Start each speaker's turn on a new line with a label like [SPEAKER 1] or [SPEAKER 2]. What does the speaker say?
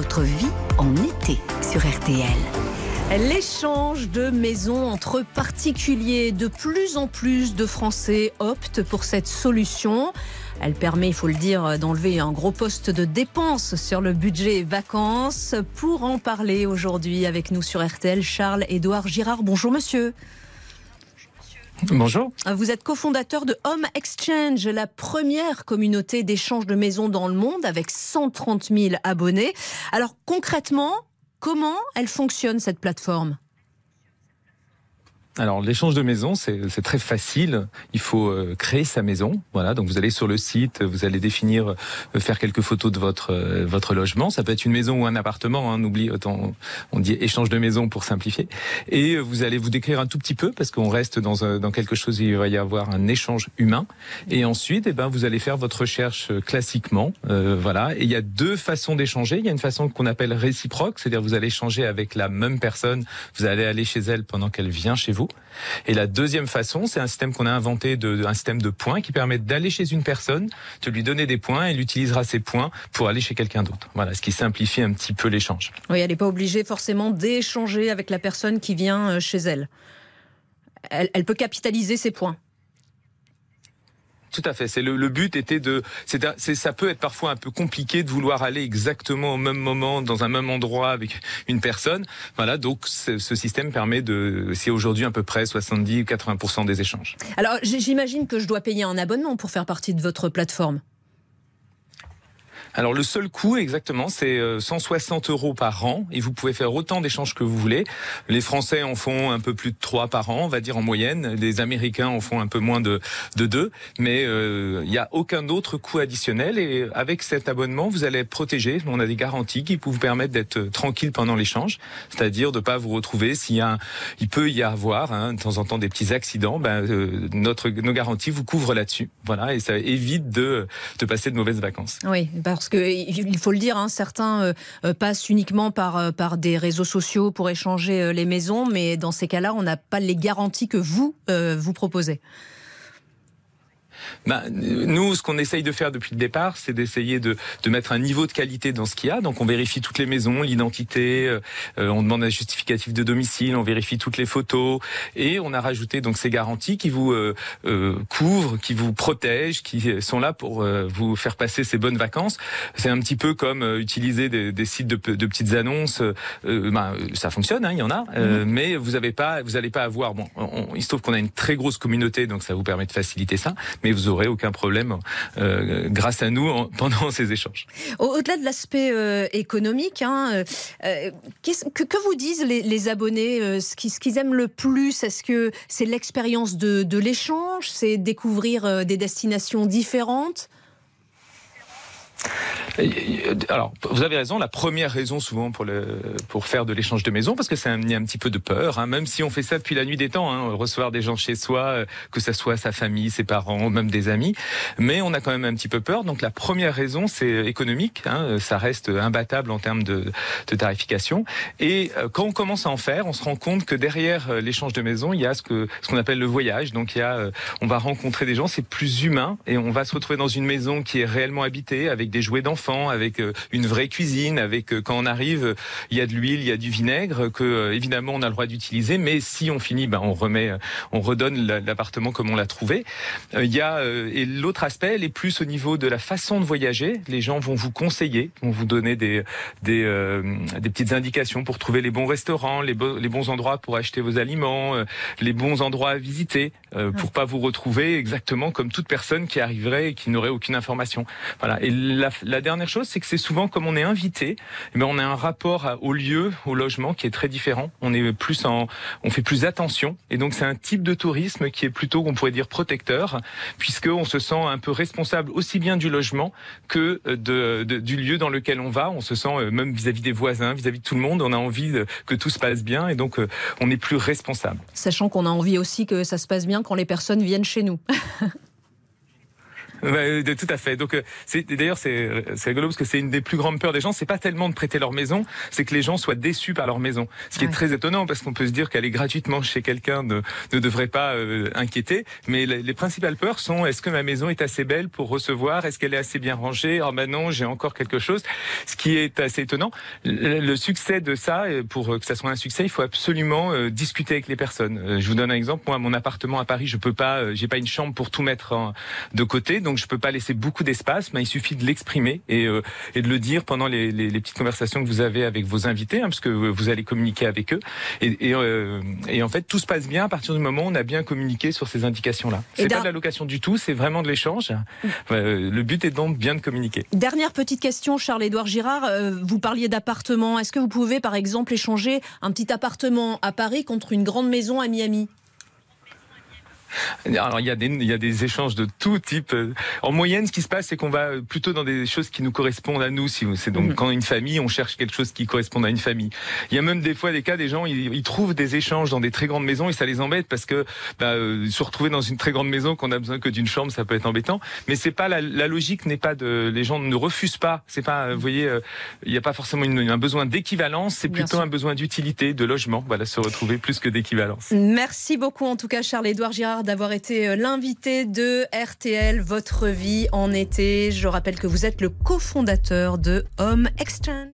[SPEAKER 1] votre vie en été sur RTL. L'échange de maisons entre particuliers. De plus en plus de Français optent pour cette solution. Elle permet, il faut le dire, d'enlever un gros poste de dépenses sur le budget vacances. Pour en parler aujourd'hui avec nous sur RTL, Charles-Édouard Girard. Bonjour monsieur.
[SPEAKER 2] Bonjour.
[SPEAKER 1] Vous êtes cofondateur de Home Exchange, la première communauté d'échange de maisons dans le monde avec 130 000 abonnés. Alors concrètement, Comment elle fonctionne cette plateforme?
[SPEAKER 2] Alors l'échange de maison, c'est très facile. Il faut euh, créer sa maison. Voilà, donc vous allez sur le site, vous allez définir, euh, faire quelques photos de votre euh, votre logement. Ça peut être une maison ou un appartement. Hein, on oublie, autant on dit échange de maison pour simplifier. Et vous allez vous décrire un tout petit peu parce qu'on reste dans dans quelque chose il va y avoir un échange humain. Et ensuite, eh ben vous allez faire votre recherche classiquement. voilà. Et il y a deux façons d'échanger. Il y a une façon qu'on appelle réciproque, c'est-à-dire vous allez échanger avec la même personne. Vous allez aller chez elle pendant qu'elle vient chez vous. Et la deuxième façon, c'est un système qu'on a inventé, un système de points qui permet d'aller chez une personne, de lui donner des points, et elle utilisera ces points pour aller chez quelqu'un d'autre. Voilà, ce qui simplifie un petit peu l'échange.
[SPEAKER 1] Oui, elle n'est pas obligée forcément d'échanger avec la personne qui vient euh, chez elle. Elle, peut capitaliser ses points.
[SPEAKER 2] Tout à fait. C'est le, but était de. C'est ça peut être parfois un peu compliqué de vouloir aller exactement au même moment dans un même endroit avec une personne. Voilà. Donc ce système permet de. C'est aujourd'hui à peu près 70 ou 80 des échanges.
[SPEAKER 1] Alors j'imagine que je dois payer un abonnement pour faire partie de votre plateforme.
[SPEAKER 2] Alors le seul coût exactement, c'est 160 euh, euros par an et vous pouvez faire autant d'échanges que vous voulez. Les Français en font un peu plus de 3 par an, on va dire en moyenne. Les Américains en font un peu moins de, de 2. Mais euh, il n'y a aucun autre coût additionnel et avec cet abonnement, vous allez être protégé. On a des garanties qui vous permettre d'être euh, tranquille pendant l'échange, c'est-à-dire de pas vous retrouver s'il y a, il peut y avoir hein, de temps en temps des petits accidents. Ben, notre nos garanties vous couvrent là-dessus. Voilà et ça évite de de passer de mauvaises vacances.
[SPEAKER 1] Oui, parce qu'il faut le dire, hein, certains euh, euh, passent uniquement par, euh, par des réseaux sociaux pour échanger les maisons, mais dans ces cas-là, on n'a pas les garanties que vous, vous proposez.
[SPEAKER 2] Bah, nous, ce qu'on essaye de faire depuis le départ, c'est d'essayer de, de, mettre un niveau de qualité dans ce qu'il y a. Donc, on vérifie toutes les maisons, l'identité, euh, on demande un justificatif de domicile, on vérifie toutes les photos, et on a rajouté donc ces garanties qui vous euh, euh couvrent, qui vous protègent, qui sont là pour euh, vous faire passer ces bonnes vacances. C'est un petit peu comme utiliser des, des, sites de, de, petites annonces. Bah, ça fonctionne, hein, il y en a, mhm. mais vous n'avez pas, vous n'allez pas avoir. Bon, il se trouve qu'on a une très grosse communauté, donc ça vous permet de faciliter ça, mais vous aurez aucun problème euh, grâce à nous pendant ces échanges.
[SPEAKER 1] Au-delà de l'aspect euh, économique, hein, euh, que, vous disent les, abonnés Ce qu'ils aiment le plus, est-ce que c'est l'expérience de l'échange? C'est découvrir des destinations différentes?
[SPEAKER 2] Alors, vous avez raison. La première raison, souvent, pour le pour faire de l'échange de maison, parce que ça a un petit peu de peur. Hein, même si on fait ça depuis la nuit des temps, hein, recevoir des gens chez soi, euh, que ça soit sa famille, ses parents, même des amis. Mais on a quand même un petit peu peur. Donc, la première raison, c'est économique. Hein, ça reste imbattable en termes de, de tarification. Et euh, quand on commence à en faire, on se rend compte que derrière euh, l'échange de maison, il y a ce que ce qu'on appelle le voyage. Donc, il y a, on va rencontrer des gens, c'est plus humain, et on va se retrouver dans une maison qui est réellement habitée avec des jouets d'enfants, avec euh, une vraie cuisine, avec euh, quand on arrive, il y a de l'huile, il y a du vinaigre que euh, évidemment on a le droit d'utiliser, mais si on finit, ben on remet, on redonne l'appartement comme on l'a trouvé. Il y a et l'autre aspect, elle est plus au niveau de la façon de voyager. Les gens vont vous conseiller, vont vous donner des des, des petites indications pour trouver les bons restaurants, les, les bons endroits pour acheter vos aliments, les bons endroits à visiter, pour pas vous retrouver exactement comme toute personne qui arriverait et qui n'aurait aucune information. Voilà. Et la, la dernière chose, c'est que c'est souvent comme on est invité, mais on a un rapport au lieu, au logement qui est très différent. On est plus en, on fait plus attention, et donc c'est un type de tourisme qui est plutôt, on pourrait dire, protecteur, puisque on se sent un peu responsable aussi bien du logement que de, du lieu dans lequel on va. On se sent euh, même vis-à-vis des voisins, vis-à-vis de tout le monde, on a envie que tout se passe bien, et donc euh, on est plus responsable.
[SPEAKER 1] Sachant qu'on a envie aussi que ça se passe bien quand les personnes viennent chez nous.
[SPEAKER 2] tout à fait. Donc, c'est d'ailleurs c'est rigolo parce que c'est une des plus grandes peurs des gens. C'est pas tellement de prêter leur maison, c'est que les gens soient déçus par leur maison. Ce qui est très étonnant parce qu'on peut se dire qu'aller gratuitement chez quelqu'un ne, ne devrait pas inquiéter. Mais les, principales peurs sont est-ce que ma maison est assez belle pour recevoir? Est-ce qu'elle est assez bien rangée? Oh ben non, j'ai encore quelque chose. Ce qui est assez étonnant. Le, succès de ça, pour que ça soit un succès, il faut absolument discuter avec les personnes. Je vous donne un exemple. Moi, mon appartement à Paris, je peux pas, j'ai pas une chambre pour tout mettre de côté, donc je peux pas laisser beaucoup d'espace. Mais il suffit de l'exprimer et, et de le dire pendant les, les, les, petites conversations que vous avez avec vos invités, hein, parce que vous allez communiquer avec eux. Et, et, et, en fait, tout se passe bien à partir du moment où on a bien communiqué sur ces indications-là. C'est pas de la location du tout, c'est vraiment de l'échange. le but est donc bien de communiquer.
[SPEAKER 1] Dernière petite question, Charles-Édouard Girard. vous parliez d'appartements. Est-ce que vous pouvez, par exemple, échanger un petit appartement à Paris contre une grande maison à Miami?
[SPEAKER 2] Alors il y a des il y a des échanges de tout type. En moyenne, ce qui se passe, c'est qu'on va plutôt dans des choses qui nous correspondent à nous. Si c'est donc mhm. quand une famille, on cherche quelque chose qui correspond à une famille. Il y a même des fois des cas, des gens, ils, trouvent des échanges dans des très grandes maisons et ça les embête parce que bah, euh, se retrouver dans une très grande maison qu'on a besoin que d'une chambre, ça peut être embêtant. Mais c'est pas la, la, logique n'est pas de les gens ne refusent pas. C'est pas, euh, vous voyez, euh, il n'y a pas forcément une, un besoin d'équivalence, c'est plutôt un besoin d'utilité, de logement. Voilà, se retrouver plus que d'équivalence.
[SPEAKER 1] Merci beaucoup en tout cas, Charles-Édouard Girard d'avoir été euh, l'invité de RTL Votre vie en été. Je rappelle que vous êtes le cofondateur de Home Exchange.